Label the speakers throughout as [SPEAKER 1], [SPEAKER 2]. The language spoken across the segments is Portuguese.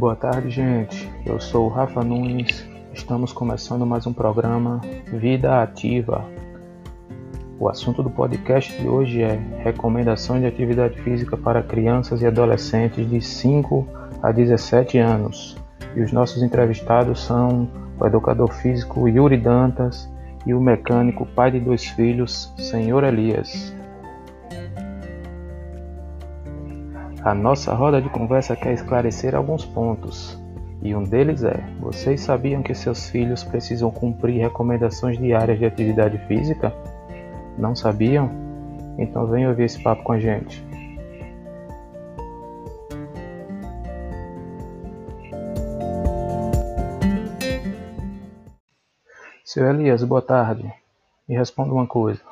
[SPEAKER 1] Boa tarde, gente. Eu sou o Rafa Nunes. Estamos começando mais um programa Vida Ativa. O assunto do podcast de hoje é recomendações de atividade física para crianças e adolescentes de 5 a 17 anos. E os nossos entrevistados são o educador físico Yuri Dantas e o mecânico pai de dois filhos, Senhor Elias. A nossa roda de conversa quer esclarecer alguns pontos, e um deles é: vocês sabiam que seus filhos precisam cumprir recomendações diárias de atividade física? Não sabiam? Então venham ouvir esse papo com a gente. Seu Elias, boa tarde. Me responda uma coisa.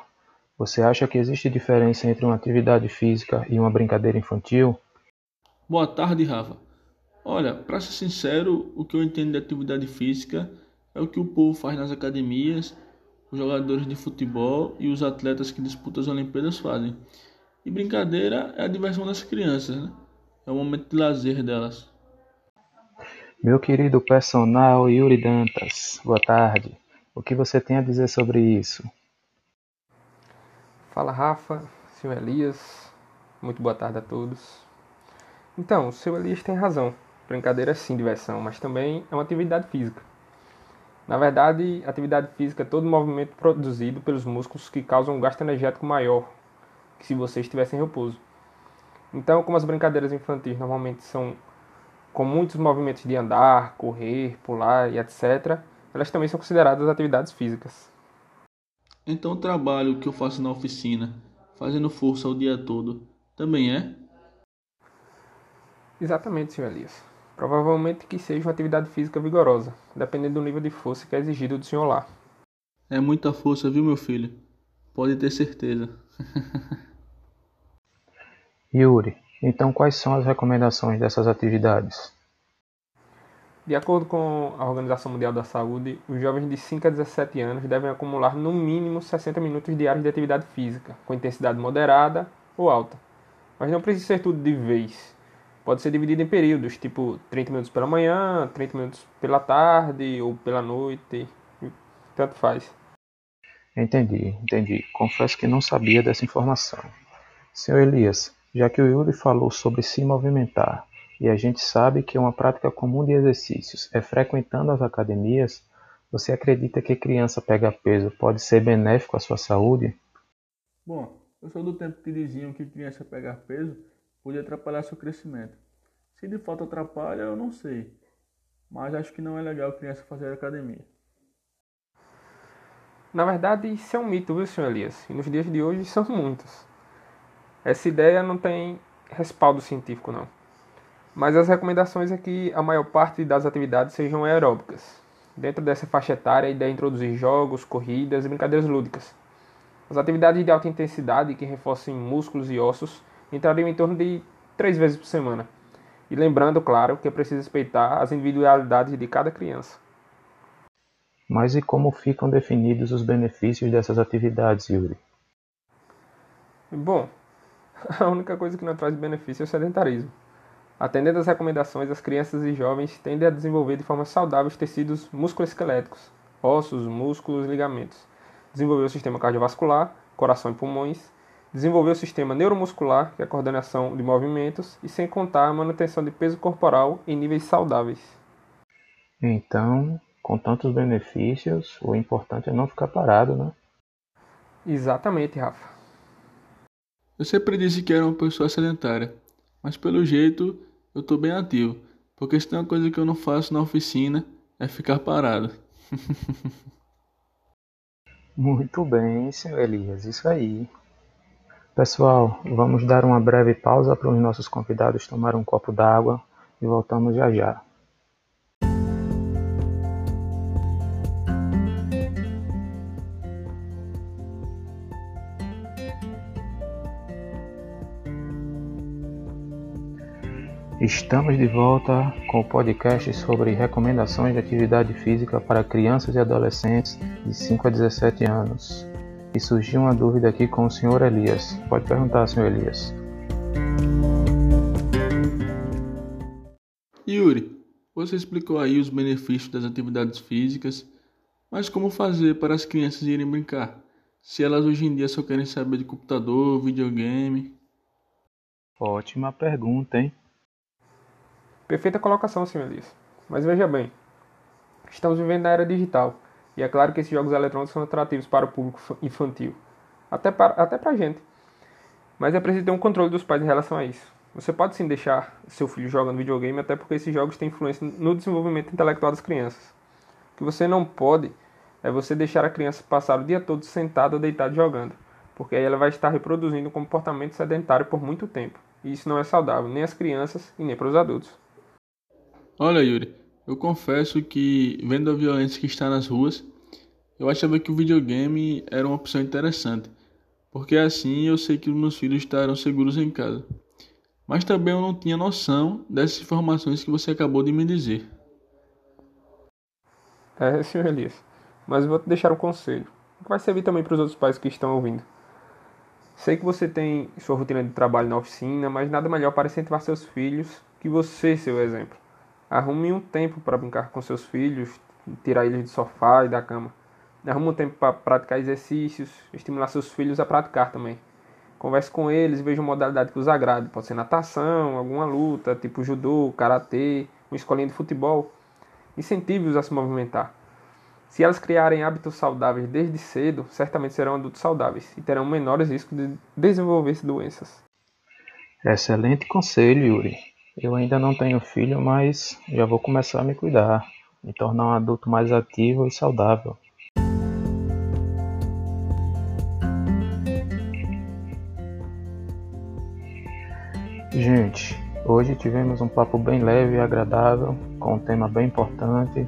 [SPEAKER 1] Você acha que existe diferença entre uma atividade física e uma brincadeira infantil?
[SPEAKER 2] Boa tarde, Rafa. Olha, para ser sincero, o que eu entendo de atividade física é o que o povo faz nas academias, os jogadores de futebol e os atletas que disputam as Olimpíadas fazem. E brincadeira é a diversão das crianças, né? É o momento de lazer delas.
[SPEAKER 1] Meu querido personal Yuri Dantas, boa tarde. O que você tem a dizer sobre isso?
[SPEAKER 3] Fala Rafa, senhor Elias, muito boa tarde a todos. Então, o seu Elias tem razão. Brincadeira é sim diversão, mas também é uma atividade física. Na verdade, atividade física é todo movimento produzido pelos músculos que causam um gasto energético maior que se você estivesse em repouso. Então, como as brincadeiras infantis normalmente são com muitos movimentos de andar, correr, pular e etc., elas também são consideradas atividades físicas.
[SPEAKER 2] Então o trabalho que eu faço na oficina, fazendo força o dia todo, também é?
[SPEAKER 3] Exatamente, senhor Elias. Provavelmente que seja uma atividade física vigorosa, dependendo do nível de força que é exigido do senhor lá.
[SPEAKER 2] É muita força, viu, meu filho? Pode ter certeza.
[SPEAKER 1] Yuri, então quais são as recomendações dessas atividades?
[SPEAKER 3] De acordo com a Organização Mundial da Saúde, os jovens de 5 a 17 anos devem acumular no mínimo 60 minutos diários de atividade física, com intensidade moderada ou alta. Mas não precisa ser tudo de vez. Pode ser dividido em períodos, tipo 30 minutos pela manhã, 30 minutos pela tarde ou pela noite, tanto faz.
[SPEAKER 1] Entendi, entendi. Confesso que não sabia dessa informação. Senhor Elias, já que o Yuri falou sobre se movimentar, e a gente sabe que uma prática comum de exercícios é frequentando as academias, você acredita que criança pega peso pode ser benéfico à sua saúde?
[SPEAKER 2] Bom, eu sou do tempo que diziam que criança pegar peso podia atrapalhar seu crescimento. Se de fato atrapalha, eu não sei. Mas acho que não é legal criança fazer academia.
[SPEAKER 3] Na verdade, isso é um mito, viu, senhor Elias? E nos dias de hoje são muitos. Essa ideia não tem respaldo científico, não. Mas as recomendações é que a maior parte das atividades sejam aeróbicas. Dentro dessa faixa etária, a ideia é introduzir jogos, corridas e brincadeiras lúdicas. As atividades de alta intensidade que reforcem músculos e ossos entrariam em torno de três vezes por semana. E lembrando, claro, que é preciso respeitar as individualidades de cada criança.
[SPEAKER 1] Mas e como ficam definidos os benefícios dessas atividades, Yuri?
[SPEAKER 3] Bom, a única coisa que não traz benefício é o sedentarismo. Atendendo às recomendações, as crianças e jovens tendem a desenvolver de forma saudável os tecidos musculoesqueléticos, ossos, músculos e ligamentos. Desenvolver o sistema cardiovascular, coração e pulmões. Desenvolver o sistema neuromuscular, que é a coordenação de movimentos, e sem contar a manutenção de peso corporal em níveis saudáveis.
[SPEAKER 1] Então, com tantos benefícios, o importante é não ficar parado, né?
[SPEAKER 3] Exatamente, Rafa.
[SPEAKER 2] Eu sempre disse que era uma pessoa sedentária, mas pelo jeito eu tô bem ativo, porque se tem uma coisa que eu não faço na oficina é ficar parado.
[SPEAKER 1] Muito bem, senhor Elias, isso aí. Pessoal, vamos dar uma breve pausa para os nossos convidados tomar um copo d'água e voltamos já já. Estamos de volta com o podcast sobre recomendações de atividade física para crianças e adolescentes de 5 a 17 anos. E surgiu uma dúvida aqui com o Sr. Elias. Pode perguntar, Sr. Elias.
[SPEAKER 2] Yuri, você explicou aí os benefícios das atividades físicas, mas como fazer para as crianças irem brincar? Se elas hoje em dia só querem saber de computador, videogame.
[SPEAKER 1] Ótima pergunta, hein?
[SPEAKER 3] Perfeita colocação, Elias. Mas veja bem, estamos vivendo na era digital e é claro que esses jogos eletrônicos são atrativos para o público infantil, até para, até para a gente. Mas é preciso ter um controle dos pais em relação a isso. Você pode sim deixar seu filho jogando videogame, até porque esses jogos têm influência no desenvolvimento intelectual das crianças. O que você não pode é você deixar a criança passar o dia todo sentada ou deitada jogando, porque aí ela vai estar reproduzindo um comportamento sedentário por muito tempo. E isso não é saudável, nem às crianças e nem para os adultos.
[SPEAKER 2] Olha, Yuri, eu confesso que, vendo a violência que está nas ruas, eu achava que o videogame era uma opção interessante porque assim eu sei que os meus filhos estarão seguros em casa. Mas também eu não tinha noção dessas informações que você acabou de me dizer.
[SPEAKER 3] É, senhor Elias. Mas eu vou te deixar um conselho, que vai servir também para os outros pais que estão ouvindo. Sei que você tem sua rotina de trabalho na oficina, mas nada melhor para incentivar seus filhos que você, seu exemplo. Arrume um tempo para brincar com seus filhos, tirar eles do sofá e da cama. Arruma um tempo para praticar exercícios, estimular seus filhos a praticar também. Converse com eles veja uma modalidade que os agrade. Pode ser natação, alguma luta, tipo judô, karatê, uma escolinha de futebol. Incentive-os a se movimentar. Se elas criarem hábitos saudáveis desde cedo, certamente serão adultos saudáveis e terão menores riscos de desenvolver doenças.
[SPEAKER 1] Excelente conselho, Yuri. Eu ainda não tenho filho, mas já vou começar a me cuidar, me tornar um adulto mais ativo e saudável. Gente, hoje tivemos um papo bem leve e agradável, com um tema bem importante.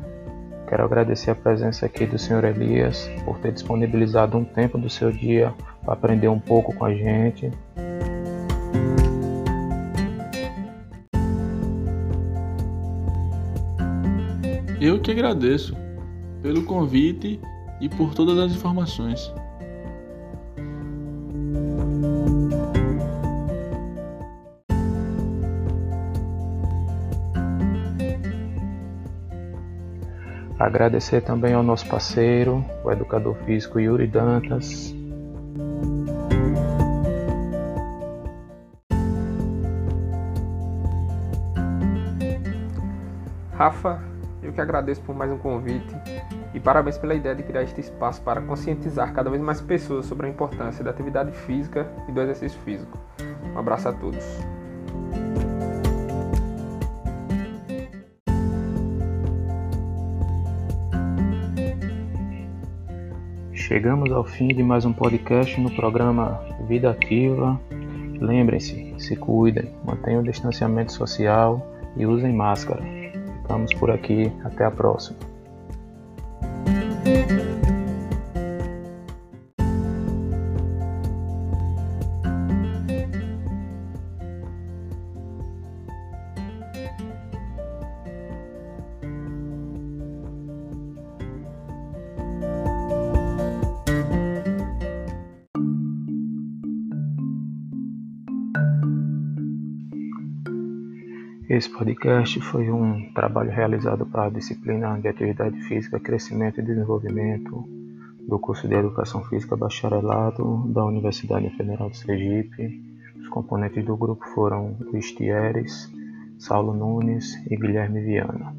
[SPEAKER 1] Quero agradecer a presença aqui do Sr. Elias por ter disponibilizado um tempo do seu dia para aprender um pouco com a gente.
[SPEAKER 2] Eu que agradeço pelo convite e por todas as informações.
[SPEAKER 1] Agradecer também ao nosso parceiro, o educador físico Yuri Dantas.
[SPEAKER 3] Rafa, eu que agradeço por mais um convite e parabéns pela ideia de criar este espaço para conscientizar cada vez mais pessoas sobre a importância da atividade física e do exercício físico. Um abraço a todos.
[SPEAKER 1] Chegamos ao fim de mais um podcast no programa Vida Ativa. Lembrem-se, se cuidem, mantenham o distanciamento social e usem máscara. Ficamos por aqui, até a próxima. Esse podcast foi um trabalho realizado para a disciplina de Atividade Física, Crescimento e Desenvolvimento do curso de Educação Física Bacharelado da Universidade Federal de Sergipe. Os componentes do grupo foram Luiz Thieres, Saulo Nunes e Guilherme Viana.